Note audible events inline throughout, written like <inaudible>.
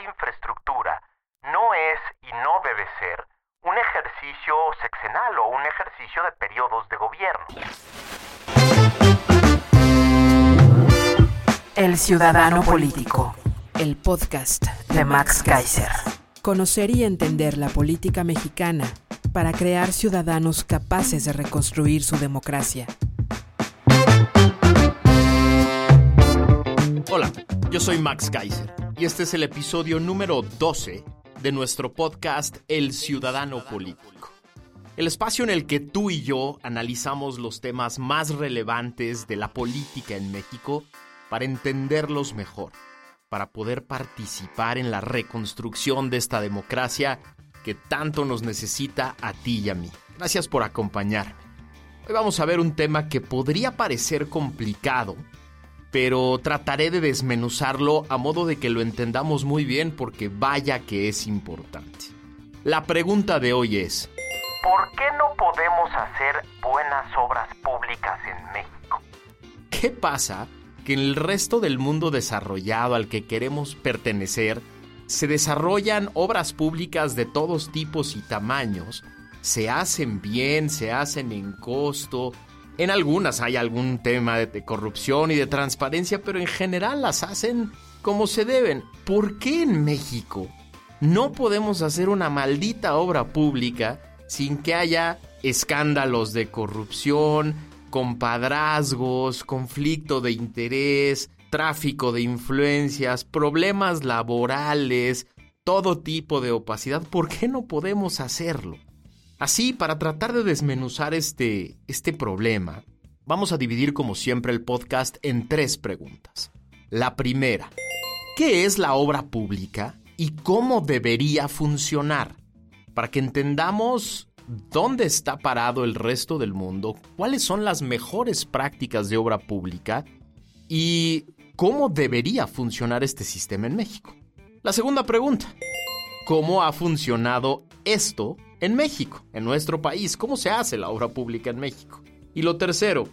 infraestructura no es y no debe ser un ejercicio sexenal o un ejercicio de periodos de gobierno. El Ciudadano Político, el podcast de Max Kaiser. Conocer y entender la política mexicana para crear ciudadanos capaces de reconstruir su democracia. Hola, yo soy Max Kaiser y este es el episodio número 12 de nuestro podcast El Ciudadano Político. El espacio en el que tú y yo analizamos los temas más relevantes de la política en México para entenderlos mejor, para poder participar en la reconstrucción de esta democracia que tanto nos necesita a ti y a mí. Gracias por acompañarme. Hoy vamos a ver un tema que podría parecer complicado, pero trataré de desmenuzarlo a modo de que lo entendamos muy bien porque vaya que es importante. La pregunta de hoy es, ¿por qué no podemos hacer buenas obras públicas en México? ¿Qué pasa que en el resto del mundo desarrollado al que queremos pertenecer se desarrollan obras públicas de todos tipos y tamaños, se hacen bien, se hacen en costo, en algunas hay algún tema de, corrupción y de transparencia, pero en general las hacen como se deben. ¿Por qué en México no podemos hacer una maldita obra pública sin que haya escándalos de corrupción, compadrazgos, conflicto de interés, tráfico de influencias, problemas laborales, todo tipo de opacidad? ¿Por qué no podemos hacerlo? Así, para tratar de desmenuzar este, este problema, vamos a dividir como siempre el podcast en tres preguntas. La primera, ¿qué es la obra pública y cómo debería funcionar? Para que entendamos dónde está parado el resto del mundo, cuáles son las mejores prácticas de obra pública y cómo debería funcionar este sistema en México. La segunda pregunta, ¿cómo ha funcionado esto en México, en nuestro país, cómo se hace la obra pública en México. Y lo tercero,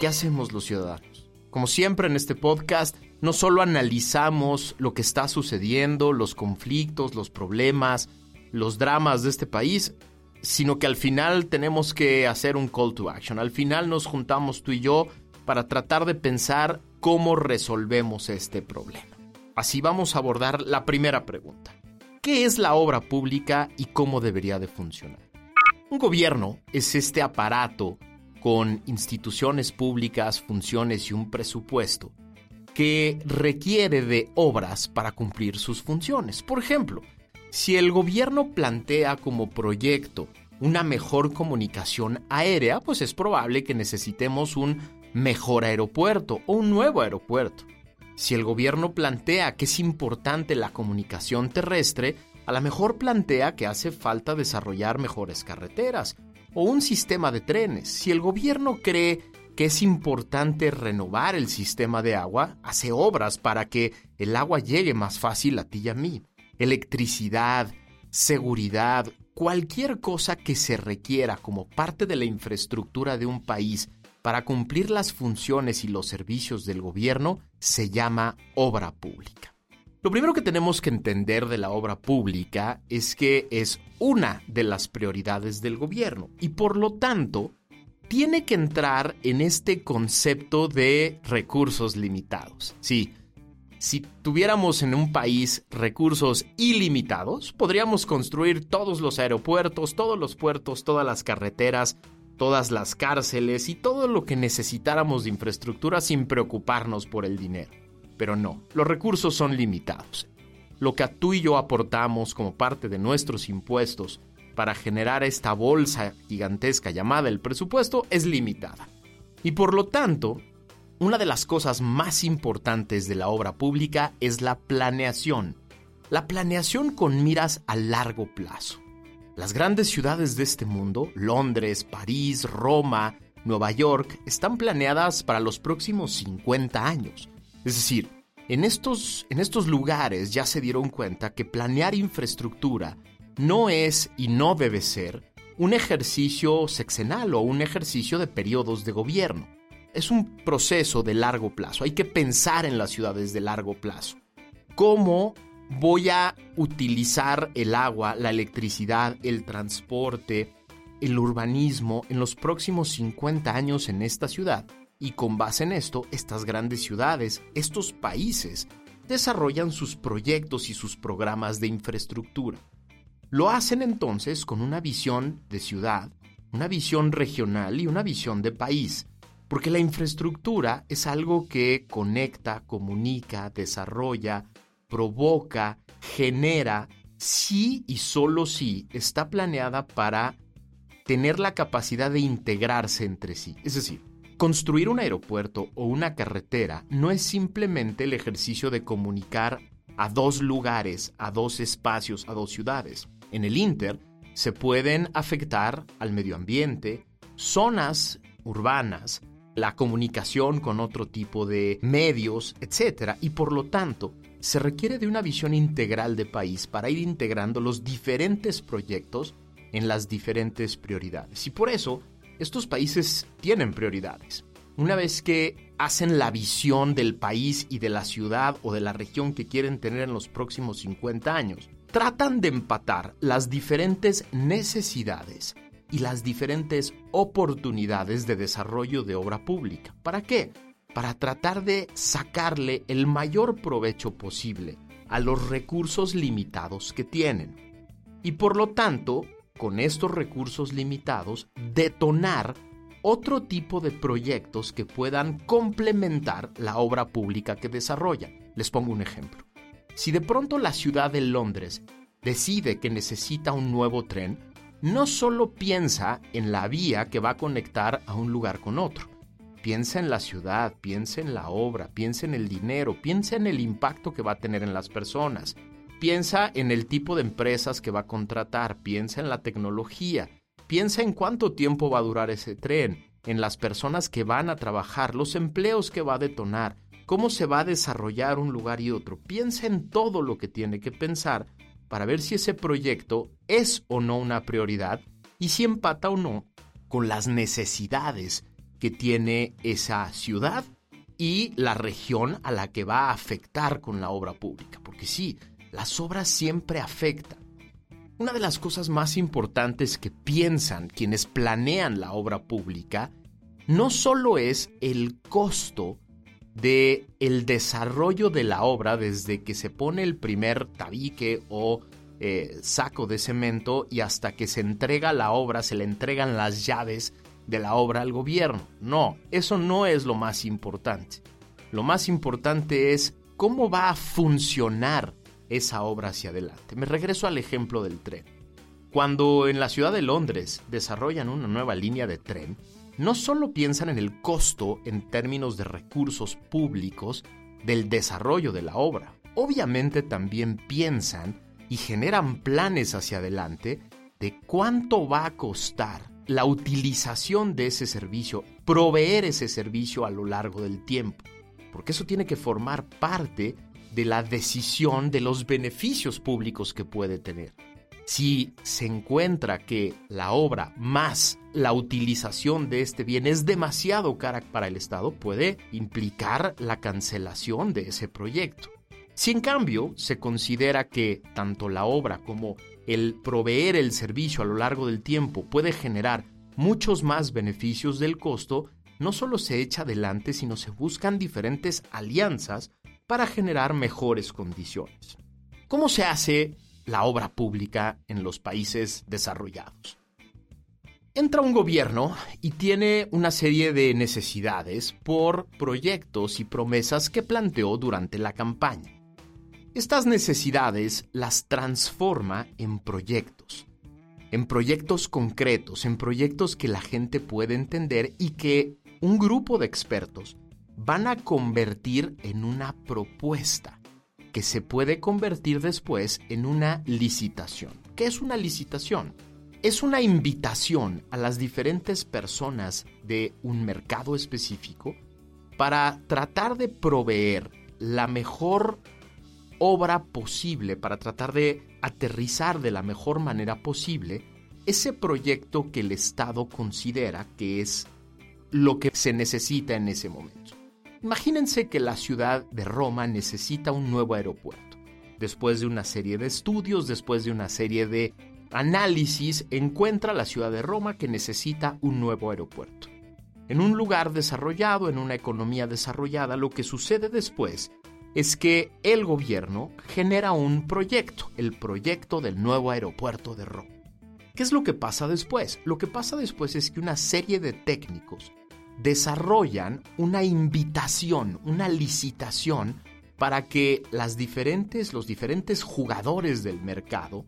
¿qué hacemos los ciudadanos? Como siempre en este podcast, no solo analizamos lo que está sucediendo, los conflictos, los problemas, los dramas de este país, sino que al final tenemos que hacer un call to action. Al final nos juntamos tú y yo para tratar de pensar cómo resolvemos este problema. Así vamos a abordar la primera pregunta. ¿Qué es la obra pública y cómo debería de funcionar? Un gobierno es este aparato con instituciones públicas, funciones y un presupuesto que requiere de obras para cumplir sus funciones. Por ejemplo, si el gobierno plantea como proyecto una mejor comunicación aérea, pues es probable que necesitemos un mejor aeropuerto o un nuevo aeropuerto. Si el gobierno plantea que es importante la comunicación terrestre, a lo mejor plantea que hace falta desarrollar mejores carreteras o un sistema de trenes. Si el gobierno cree que es importante renovar el sistema de agua, hace obras para que el agua llegue más fácil a ti y a mí. Electricidad, seguridad, cualquier cosa que se requiera como parte de la infraestructura de un país para cumplir las funciones y los servicios del gobierno se llama obra pública. Lo primero que tenemos que entender de la obra pública es que es una de las prioridades del gobierno y por lo tanto tiene que entrar en este concepto de recursos limitados. Sí, si tuviéramos en un país recursos ilimitados, podríamos construir todos los aeropuertos, todos los puertos, todas las carreteras, todas las cárceles y todo lo que necesitáramos de infraestructura sin preocuparnos por el dinero. Pero no, los recursos son limitados. Lo que tú y yo aportamos como parte de nuestros impuestos para generar esta bolsa gigantesca llamada el presupuesto es limitada. Y por lo tanto, una de las cosas más importantes de la obra pública es la planeación. La planeación con miras a largo plazo. Las grandes ciudades de este mundo, Londres, París, Roma, Nueva York, están planeadas para los próximos 50 años. Es decir, en estos, en estos lugares ya se dieron cuenta que planear infraestructura no es y no debe ser un ejercicio sexenal o un ejercicio de periodos de gobierno. Es un proceso de largo plazo. Hay que pensar en las ciudades de largo plazo. ¿Cómo voy a utilizar el agua, la electricidad, el transporte, el urbanismo en los próximos 50 años en esta ciudad? Y con base en esto, estas grandes ciudades, estos países, desarrollan sus proyectos y sus programas de infraestructura. Lo hacen entonces con una visión de ciudad, una visión regional y una visión de país, porque la infraestructura es algo que conecta, comunica, desarrolla, provoca, genera, sí y solo si está planeada para tener la capacidad de integrarse entre sí. Es decir, construir un aeropuerto o una carretera no es simplemente el ejercicio de comunicar a dos lugares, a dos espacios, a dos ciudades en el Inter se pueden afectar al medio ambiente, zonas urbanas, la comunicación con otro tipo de medios, etc. Y por lo tanto, se requiere de una visión integral de país para ir integrando los diferentes proyectos en las diferentes prioridades. Y por eso, estos países tienen prioridades. Una vez que hacen la visión del país y de la ciudad o de la región que quieren tener en los próximos 50 años, tratan de empatar las diferentes necesidades y las diferentes oportunidades de desarrollo de obra pública. ¿Para qué? Para tratar de sacarle el mayor provecho posible a los recursos limitados que tienen. Y por lo tanto, con estos recursos limitados, detonar otro tipo de proyectos que puedan complementar la obra pública que desarrollan. Les pongo un ejemplo. Si de pronto la ciudad de Londres decide que necesita un nuevo tren, no solo piensa en la vía que va a conectar a un lugar con otro. Piensa en la ciudad, piensa en la obra, piensa en el dinero, piensa en el impacto que va a tener en las personas, piensa en el tipo de empresas que va a contratar, piensa en la tecnología, piensa en cuánto tiempo va a durar ese tren, en las personas que van a trabajar, los empleos que va a detonar, cómo se va a desarrollar un lugar y otro. Piensa en todo lo que tiene que pensar para ver si ese proyecto es o no una prioridad y si empata o no con las necesidades que tiene esa ciudad y la región a la que va a afectar con la obra pública. Porque sí, las obras siempre afectan. Una de las cosas más importantes que piensan quienes planean la obra pública no solo es el costo de el desarrollo de la obra desde que se pone el primer tabique o eh, saco de cemento y hasta que se entrega la obra, se le entregan las llaves de la obra al gobierno. No, eso no es lo más importante. Lo más importante es cómo va a funcionar esa obra hacia adelante. Me regreso al ejemplo del tren. Cuando en la ciudad de Londres desarrollan una nueva línea de tren, no solo piensan en el costo en términos de recursos públicos del desarrollo de la obra, obviamente también piensan y generan planes hacia adelante de cuánto va a costar la utilización de ese servicio, proveer ese servicio a lo largo del tiempo, porque eso tiene que formar parte de la decisión de los beneficios públicos que puede tener. Si se encuentra que la obra más la utilización de este bien es demasiado cara para el Estado, puede implicar la cancelación de ese proyecto. Si en cambio se considera que tanto la obra como el proveer el servicio a lo largo del tiempo puede generar muchos más beneficios del costo, no solo se echa adelante, sino se buscan diferentes alianzas para generar mejores condiciones. ¿Cómo se hace la obra pública en los países desarrollados. Entra un gobierno y tiene una serie de necesidades por proyectos y promesas que planteó durante la campaña. Estas necesidades las transforma en proyectos, en proyectos concretos, en proyectos que la gente puede entender y que un grupo de expertos van a convertir en una propuesta que se puede convertir después en una licitación. ¿Qué es una licitación? Es una invitación a las diferentes personas de un mercado específico para tratar de proveer la mejor obra posible, para tratar de aterrizar de la mejor manera posible ese proyecto que el Estado considera que es lo que se necesita en ese momento. Imagínense que la ciudad de Roma necesita un nuevo aeropuerto. Después de una serie de estudios, después de una serie de análisis, encuentra la ciudad de Roma que necesita un nuevo aeropuerto. En un lugar desarrollado, en una economía desarrollada, lo que sucede después es que el gobierno genera un proyecto, el proyecto del nuevo aeropuerto de Roma. ¿Qué es lo que pasa después? Lo que pasa después es que una serie de técnicos desarrollan una invitación, una licitación para que las diferentes, los diferentes jugadores del mercado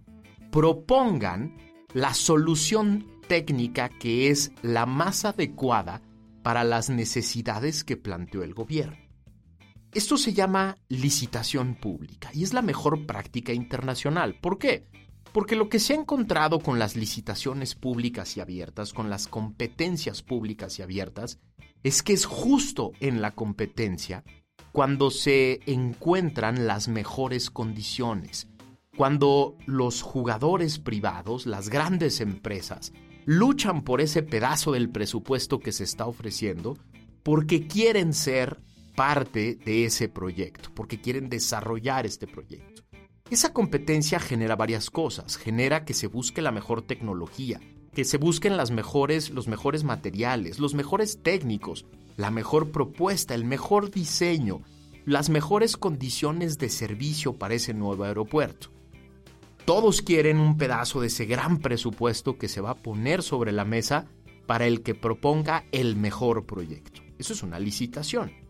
propongan la solución técnica que es la más adecuada para las necesidades que planteó el gobierno. Esto se llama licitación pública y es la mejor práctica internacional. ¿Por qué? Porque lo que se ha encontrado con las licitaciones públicas y abiertas, con las competencias públicas y abiertas, es que es justo en la competencia cuando se encuentran las mejores condiciones, cuando los jugadores privados, las grandes empresas, luchan por ese pedazo del presupuesto que se está ofreciendo porque quieren ser parte de ese proyecto, porque quieren desarrollar este proyecto. Esa competencia genera varias cosas, genera que se busque la mejor tecnología, que se busquen las mejores, los mejores materiales, los mejores técnicos, la mejor propuesta, el mejor diseño, las mejores condiciones de servicio para ese nuevo aeropuerto. Todos quieren un pedazo de ese gran presupuesto que se va a poner sobre la mesa para el que proponga el mejor proyecto. Eso es una licitación.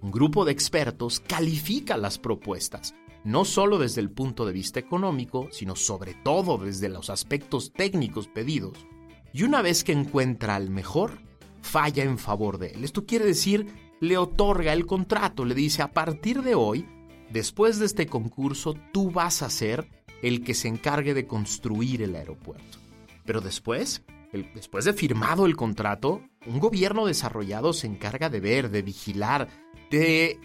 Un grupo de expertos califica las propuestas, no solo desde el punto de vista económico, sino sobre todo desde los aspectos técnicos pedidos, y una vez que encuentra al mejor, falla en favor de él. Esto quiere decir, le otorga el contrato, le dice, a partir de hoy, después de este concurso, tú vas a ser el que se encargue de construir el aeropuerto. Pero después, después de firmado el contrato, un gobierno desarrollado se encarga de ver, de vigilar, de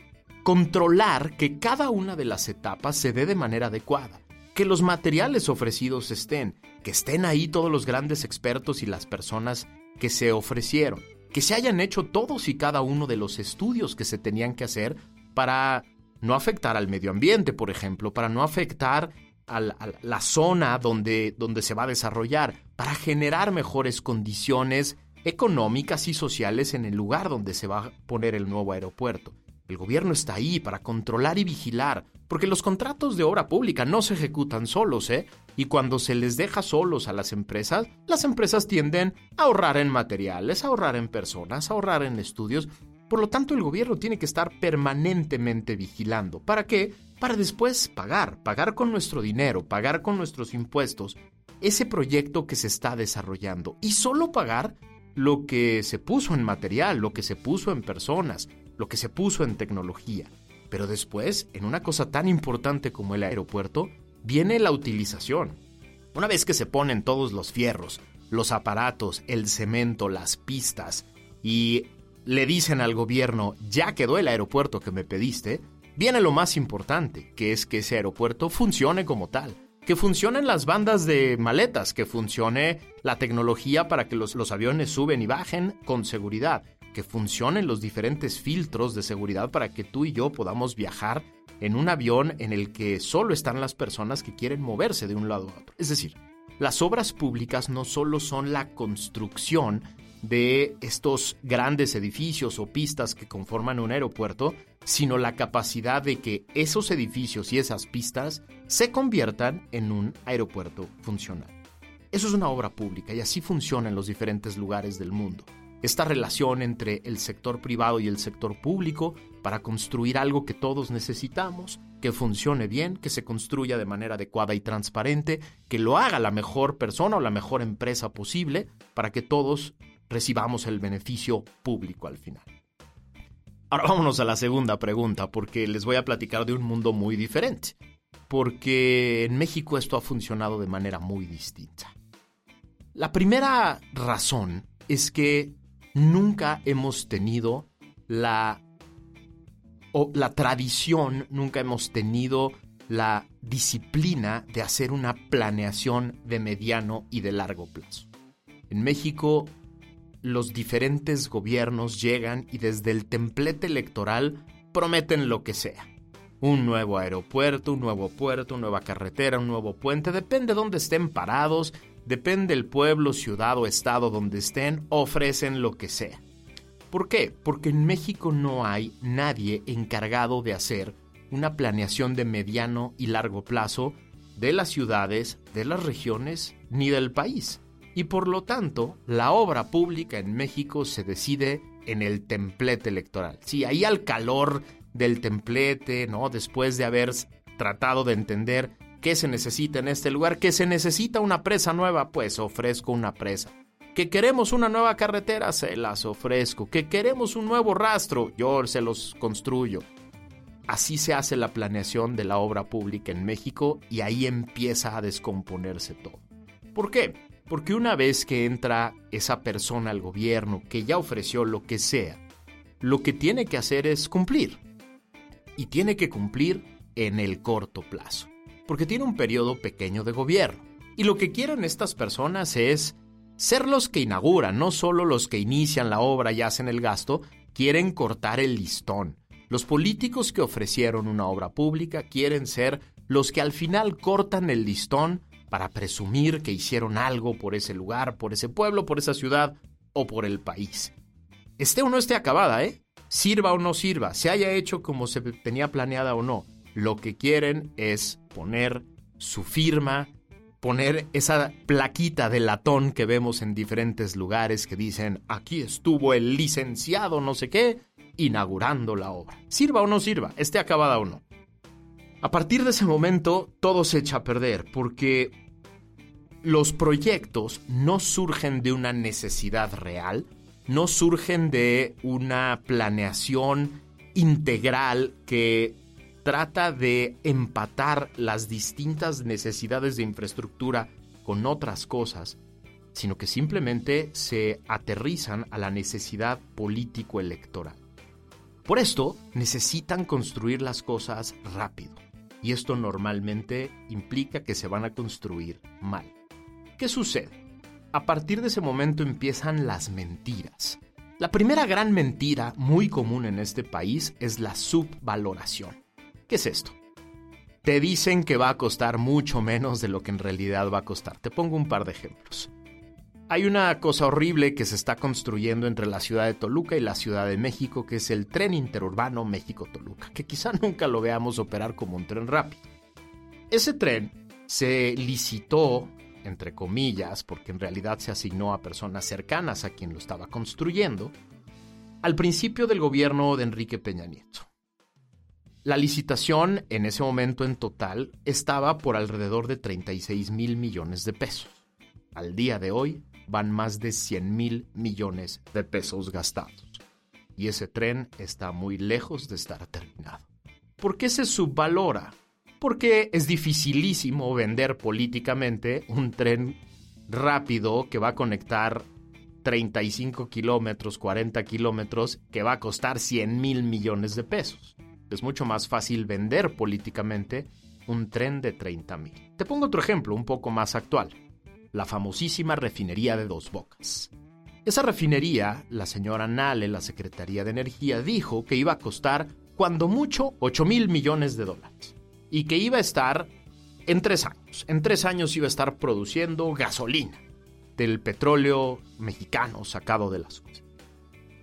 controlar que cada una de las etapas se dé de manera adecuada, que los materiales ofrecidos estén, que estén ahí todos los grandes expertos y las personas que se ofrecieron, que se hayan hecho todos y cada uno de los estudios que se tenían que hacer para no afectar al medio ambiente, por ejemplo, para no afectar a la, zona donde, donde se va a desarrollar, para generar mejores condiciones económicas y sociales en el lugar donde se va a poner el nuevo aeropuerto. El gobierno está ahí para controlar y vigilar, porque los contratos de obra pública no se ejecutan solos, ¿eh? Y cuando se les deja solos a las empresas, las empresas tienden a ahorrar en materiales, a ahorrar en personas, a ahorrar en estudios. Por lo tanto, el gobierno tiene que estar permanentemente vigilando. ¿Para qué? Para después pagar, pagar con nuestro dinero, pagar con nuestros impuestos ese proyecto que se está desarrollando y solo pagar lo que se puso en material, lo que se puso en personas, lo que se puso en tecnología. Pero después, en una cosa tan importante como el aeropuerto, viene la utilización. Una vez que se ponen todos los fierros, los aparatos, el cemento, las pistas, y le dicen al gobierno, ya quedó el aeropuerto que me pediste, viene lo más importante, que es que ese aeropuerto funcione como tal, que funcionen las bandas de maletas, que funcione la tecnología para que los, los aviones suben y bajen con seguridad, que funcionen los diferentes filtros de seguridad para que tú y yo podamos viajar en un avión en el que solo están las personas que quieren moverse de un lado a otro. Es decir, las obras públicas no solo son la construcción de estos grandes edificios o pistas que conforman un aeropuerto, sino la capacidad de que esos edificios y esas pistas se conviertan en un aeropuerto funcional. Eso es una obra pública y así funciona en los diferentes lugares del mundo esta relación entre el sector privado y el sector público para construir algo que todos necesitamos, que funcione bien, que se construya de manera adecuada y transparente, que lo haga la mejor persona o la mejor empresa posible para que todos recibamos el beneficio público al final. Ahora vámonos a la segunda pregunta, porque les voy a platicar de un mundo muy diferente. Porque en México esto ha funcionado de manera muy distinta. La primera razón es que nunca hemos tenido la o la tradición, nunca hemos tenido la disciplina de hacer una planeación de mediano y de largo plazo. En México, los diferentes gobiernos llegan y desde el templete electoral prometen lo que sea. Un nuevo aeropuerto, un nuevo puerto, una nueva carretera, un nuevo puente, depende de dónde estén parados, depende del pueblo, ciudad o estado donde estén, ofrecen lo que sea. ¿Por qué? Porque en México no hay nadie encargado de hacer una planeación de mediano y largo plazo de las ciudades, de las regiones ni del país. Y por lo tanto, la obra pública en México se decide en el templete electoral. Sí, ahí al calor del templete, ¿no? Después de haber tratado de entender qué se necesita en este lugar, que se necesita una presa nueva, pues ofrezco una presa que queremos una nueva carretera, se las ofrezco. Que queremos un nuevo rastro, yo se los construyo. Así se hace la planeación de la obra pública en México y ahí empieza a descomponerse todo. ¿Por qué? Porque una vez que entra esa persona al gobierno que ya ofreció lo que sea, lo que tiene que hacer es cumplir. Y tiene que cumplir en el corto plazo. Porque tiene un periodo pequeño de gobierno. Y lo que quieren estas personas es ser los que inauguran, no solo los que inician la obra y hacen el gasto, quieren cortar el listón. Los políticos que ofrecieron una obra pública quieren ser los que al final cortan el listón para presumir que hicieron algo por ese lugar, por ese pueblo, por esa ciudad o por el país. Esté o no esté acabada, ¿eh? Sirva o no sirva, se haya hecho como se tenía planeada o no. Lo que quieren es poner su firma, poner esa plaquita de latón que vemos en diferentes lugares que dicen aquí estuvo el licenciado no sé qué inaugurando la obra. Sirva o no sirva, esté acabada o no. A partir de ese momento todo se echa a perder porque los proyectos no surgen de una necesidad real, no surgen de una planeación integral que trata de empatar las distintas necesidades de infraestructura con otras cosas, sino que simplemente se aterrizan a la necesidad político-electoral. Por esto, necesitan construir las cosas rápido, y esto normalmente implica que se van a construir mal. ¿Qué sucede? A partir de ese momento empiezan las mentiras. La primera gran mentira muy común en este país es la subvaloración. ¿Qué es esto? Te dicen que va a costar mucho menos de lo que en realidad va a costar. Te pongo un par de ejemplos. Hay una cosa horrible que se está construyendo entre la ciudad de Toluca y la ciudad de México, que es el tren interurbano México-Toluca, que quizá <laughs> nunca lo veamos operar como un tren rápido. Ese tren se licitó, entre comillas, porque en realidad se asignó a personas cercanas a quien lo estaba construyendo, al principio del gobierno de Enrique Peña Nieto. La licitación en ese momento en total estaba por alrededor de 36 mil millones de pesos. Al día de hoy van más de 100 mil millones de pesos gastados. Y ese tren está muy lejos de estar terminado. ¿Por qué se subvalora? Porque es dificilísimo vender políticamente un tren rápido que va a conectar 35 kilómetros, 40 kilómetros, que va a costar 100 mil millones de pesos es mucho más fácil vender políticamente un tren de 30 mil. Te pongo otro ejemplo un poco más actual. La famosísima refinería de Dos Bocas. Esa refinería, la señora Nale, la Secretaría de Energía, dijo que iba a costar, cuando mucho, 8 mil millones de dólares. Y que iba a estar en tres años. En tres años iba a estar produciendo gasolina del petróleo mexicano sacado de las cosas.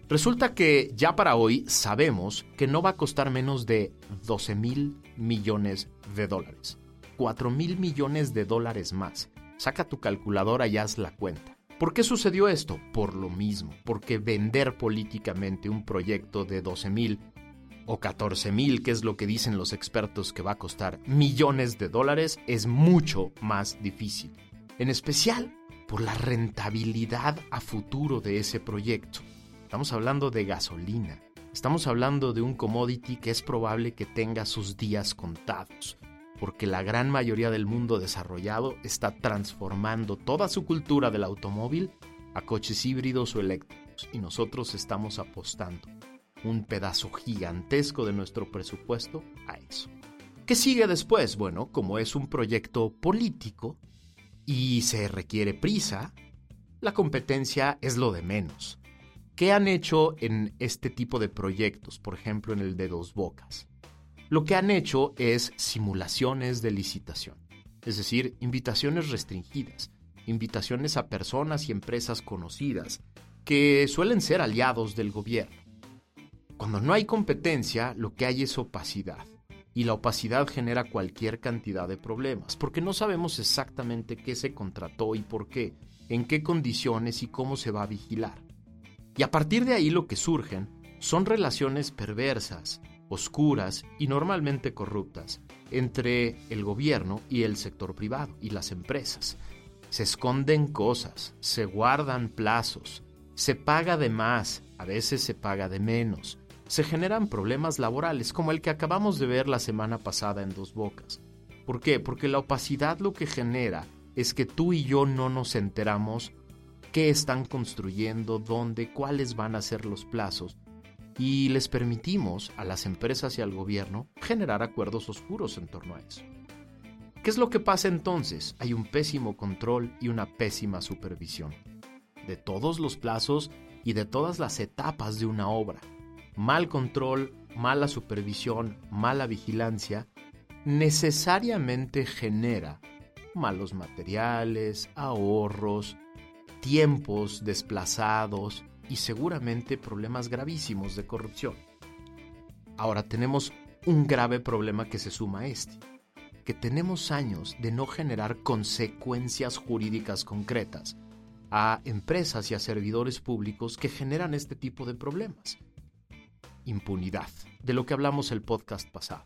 Resulta que ya para hoy sabemos que no va a costar menos de 12 mil millones de dólares. 4 mil millones de dólares más. Saca tu calculadora y haz la cuenta. ¿Por qué sucedió esto? Por lo mismo, porque vender políticamente un proyecto de 12 mil o 14 mil, que es lo que dicen los expertos que va a costar millones de dólares, es mucho más difícil. En especial por la rentabilidad a futuro de ese proyecto. Estamos hablando de gasolina. Estamos hablando de un commodity que es probable que tenga sus días contados, porque la gran mayoría del mundo desarrollado está transformando toda su cultura del automóvil a coches híbridos o eléctricos y nosotros estamos apostando un pedazo gigantesco de nuestro presupuesto a eso. ¿Qué sigue después? Bueno, como es un proyecto político y se requiere prisa, la competencia es lo de menos. ¿Qué han hecho en este tipo de proyectos, por ejemplo en el de Dos Bocas? Lo que han hecho es simulaciones de licitación, es decir, invitaciones restringidas, invitaciones a personas y empresas conocidas, que suelen ser aliados del gobierno. Cuando no hay competencia, lo que hay es opacidad. Y la opacidad genera cualquier cantidad de problemas, porque no sabemos exactamente qué se contrató y por qué, en qué condiciones y cómo se va a vigilar. Y a partir de ahí lo que surgen son relaciones perversas, oscuras y normalmente corruptas entre el gobierno y el sector privado y las empresas. Se esconden cosas, se guardan plazos, se paga de más, a veces se paga de menos, se generan problemas laborales como el que acabamos de ver la semana pasada en Dos Bocas. ¿Por qué? Porque la opacidad lo que genera es que tú y yo no nos enteramos qué están construyendo, dónde, cuáles van a ser los plazos, y les permitimos a las empresas y al gobierno generar acuerdos oscuros en torno a eso. ¿Qué es lo que pasa entonces? Hay un pésimo control y una pésima supervisión de todos los plazos y de todas las etapas de una obra. Mal control, mala supervisión, mala vigilancia, necesariamente genera malos materiales, ahorros, tiempos desplazados y seguramente problemas gravísimos de corrupción. Ahora tenemos un grave problema que se suma a este, que tenemos años de no generar consecuencias jurídicas concretas a empresas y a servidores públicos que generan este tipo de problemas. Impunidad, de lo que hablamos el podcast pasado.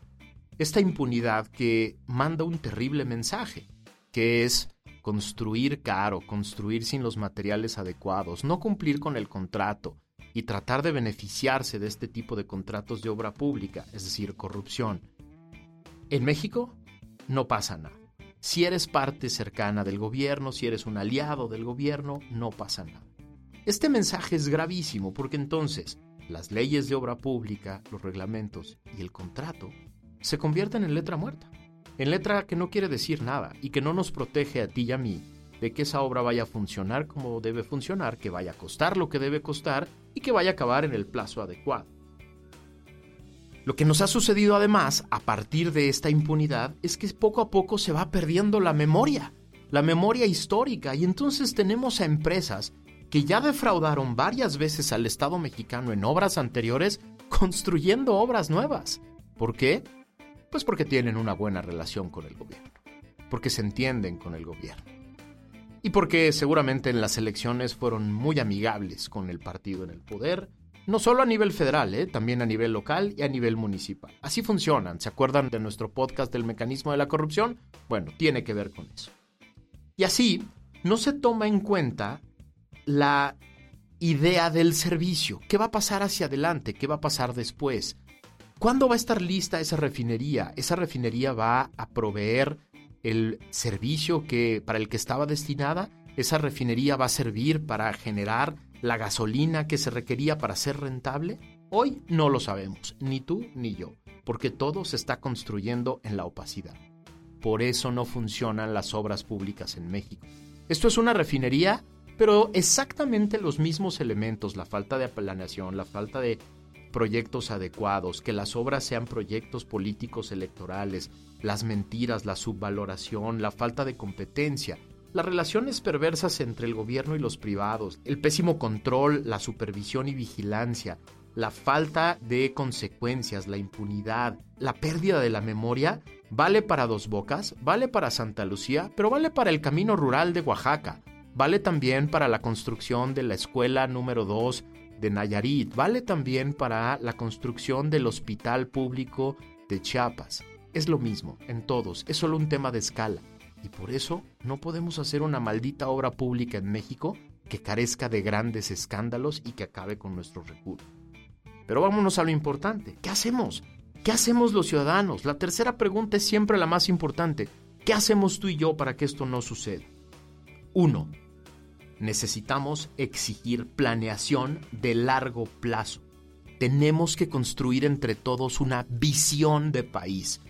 Esta impunidad que manda un terrible mensaje, que es construir caro, construir sin los materiales adecuados, no cumplir con el contrato y tratar de beneficiarse de este tipo de contratos de obra pública, es decir, corrupción. En México no pasa nada. Si eres parte cercana del gobierno, si eres un aliado del gobierno, no pasa nada. Este mensaje es gravísimo porque entonces las leyes de obra pública, los reglamentos y el contrato se convierten en letra muerta en letra que no quiere decir nada y que no nos protege a ti y a mí de que esa obra vaya a funcionar como debe funcionar, que vaya a costar lo que debe costar y que vaya a acabar en el plazo adecuado. Lo que nos ha sucedido además a partir de esta impunidad es que poco a poco se va perdiendo la memoria, la memoria histórica, y entonces tenemos a empresas que ya defraudaron varias veces al Estado mexicano en obras anteriores construyendo obras nuevas. ¿Por qué? Pues porque tienen una buena relación con el gobierno, porque se entienden con el gobierno y porque seguramente en las elecciones fueron muy amigables con el partido en el poder, no solo a nivel federal, ¿eh? también a nivel local y a nivel municipal. Así funcionan. ¿Se acuerdan de nuestro podcast del mecanismo de la corrupción? Bueno, tiene que ver con eso. Y así, no se toma en cuenta la idea del servicio. ¿Qué va a pasar hacia adelante? ¿Qué va a pasar después? ¿Cuándo va a estar lista esa refinería? Esa refinería va a proveer el servicio que para el que estaba destinada. Esa refinería va a servir para generar la gasolina que se requería para ser rentable. Hoy no lo sabemos, ni tú ni yo, porque todo se está construyendo en la opacidad. Por eso no funcionan las obras públicas en México. Esto es una refinería, pero exactamente los mismos elementos, la falta de planeación, la falta de proyectos adecuados, que las obras sean proyectos políticos electorales, las mentiras, la subvaloración, la falta de competencia, las relaciones perversas entre el gobierno y los privados, el pésimo control, la supervisión y vigilancia, la falta de consecuencias, la impunidad, la pérdida de la memoria, vale para Dos Bocas, vale para Santa Lucía, pero vale para el camino rural de Oaxaca, vale también para la construcción de la escuela número 2 de Nayarit, vale también para la construcción del hospital público de Chiapas. Es lo mismo en todos, es solo un tema de escala. Y por eso no podemos hacer una maldita obra pública en México que carezca de grandes escándalos y que acabe con nuestros recursos. Pero vámonos a lo importante. ¿Qué hacemos? ¿Qué hacemos los ciudadanos? La tercera pregunta es siempre la más importante. ¿Qué hacemos tú y yo para que esto no suceda? Uno, necesitamos exigir planeación de largo plazo. Tenemos que construir entre todos una visión de país.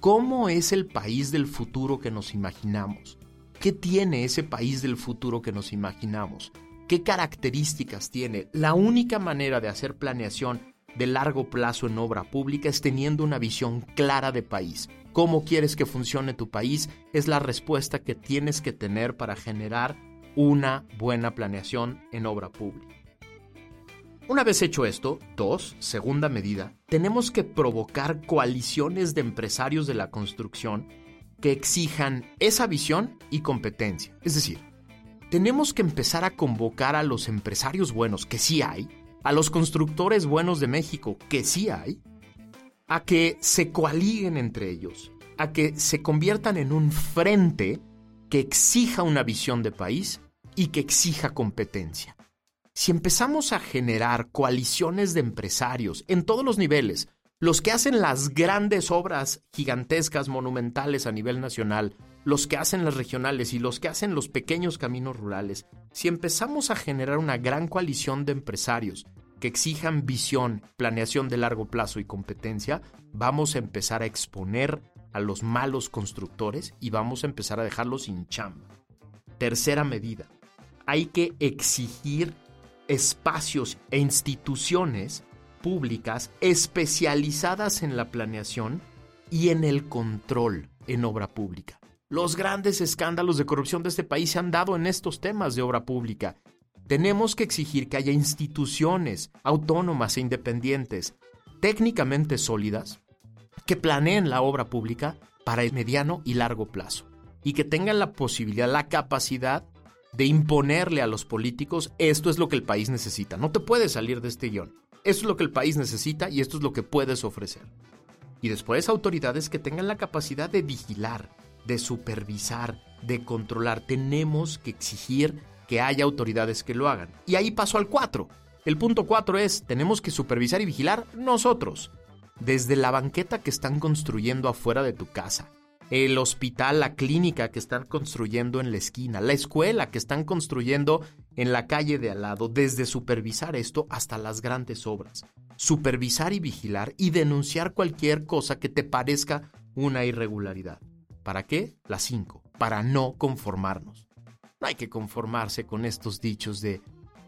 ¿Cómo es el país del futuro que nos imaginamos? ¿Qué tiene ese país del futuro que nos imaginamos? ¿Qué características tiene? La única manera de hacer planeación de largo plazo en obra pública es teniendo una visión clara de país. ¿Cómo quieres que funcione tu país? Es la respuesta que tienes que tener para generar una buena planeación en obra pública. Una vez hecho esto, dos, segunda medida, tenemos que provocar coaliciones de empresarios de la construcción que exijan esa visión y competencia. Es decir, tenemos que empezar a convocar a los empresarios buenos, que sí hay, a los constructores buenos de México, que sí hay, a que se coaliguen entre ellos, a que se conviertan en un frente que exija una visión de país y que exija competencia. Si empezamos a generar coaliciones de empresarios en todos los niveles, los que hacen las grandes obras gigantescas, monumentales a nivel nacional, los que hacen las regionales y los que hacen los pequeños caminos rurales, si empezamos a generar una gran coalición de empresarios que exijan visión, planeación de largo plazo y competencia, vamos a empezar a exponer a los malos constructores y vamos a empezar a dejarlos sin chamba. Tercera medida, hay que exigir espacios e instituciones públicas especializadas en la planeación y en el control en obra pública. Los grandes escándalos de corrupción de este país se han dado en estos temas de obra pública. Tenemos que exigir que haya instituciones autónomas e independientes, técnicamente sólidas, que planeen la obra pública para el mediano y largo plazo y que tengan la posibilidad, la capacidad de imponerle a los políticos esto es lo que el país necesita. No te puedes salir de este guion. Esto es lo que el país necesita y esto es lo que puedes ofrecer. Y después autoridades que tengan la capacidad de vigilar, de supervisar, de controlar. Tenemos que exigir que haya autoridades que lo hagan. Y ahí paso al 4. El punto 4 es, tenemos que supervisar y vigilar nosotros. Desde la banqueta que están construyendo afuera de tu casa, el hospital, la clínica que están construyendo en la esquina, la escuela que están construyendo en la calle de al lado, desde supervisar esto hasta las grandes obras. Supervisar y vigilar y denunciar cualquier cosa que te parezca una irregularidad. ¿Para qué? Las cinco. Para no conformarnos. No hay que conformarse con estos dichos de,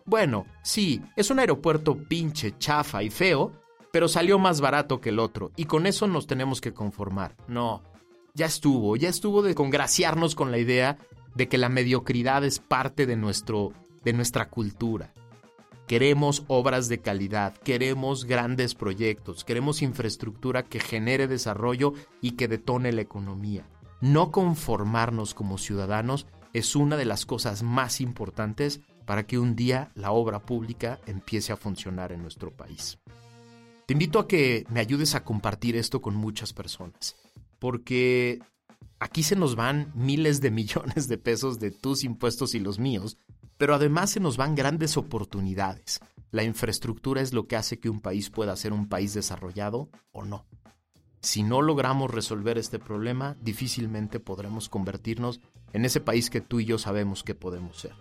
bueno, sí, es un aeropuerto pinche, chafa y feo, pero salió más barato que el otro, y con eso nos tenemos que conformar. No, ya estuvo, ya estuvo de congraciarnos con la idea de que la mediocridad es parte de, nuestro, de nuestra cultura. Queremos obras de calidad, queremos grandes proyectos, queremos infraestructura que genere desarrollo y que detone la economía. No conformarnos como ciudadanos es una de las cosas más importantes para que un día la obra pública empiece a funcionar en nuestro país. Te invito a que me ayudes a compartir esto con muchas personas porque aquí se nos van miles de <laughs> millones de pesos de tus impuestos y los míos, pero además se nos van grandes oportunidades. La infraestructura es lo que hace que un país pueda ser un país desarrollado o no. Si no logramos resolver este problema, difícilmente podremos convertirnos en ese país que tú y yo sabemos que podemos ser.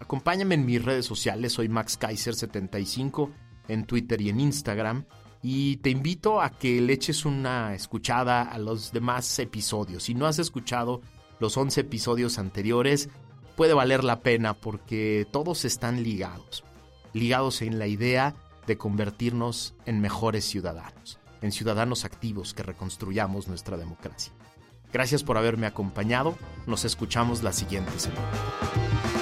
Acompáñame en mis redes sociales, soy Max Kaiser75 en Twitter y en Instagram y te invito a que le eches una escuchada a los demás episodios. Si no has escuchado los 11 episodios anteriores, puede valer la pena porque todos están ligados, ligados en la idea de convertirnos en mejores ciudadanos, en ciudadanos activos que reconstruyamos nuestra democracia. Gracias por haberme acompañado, nos escuchamos la siguiente semana.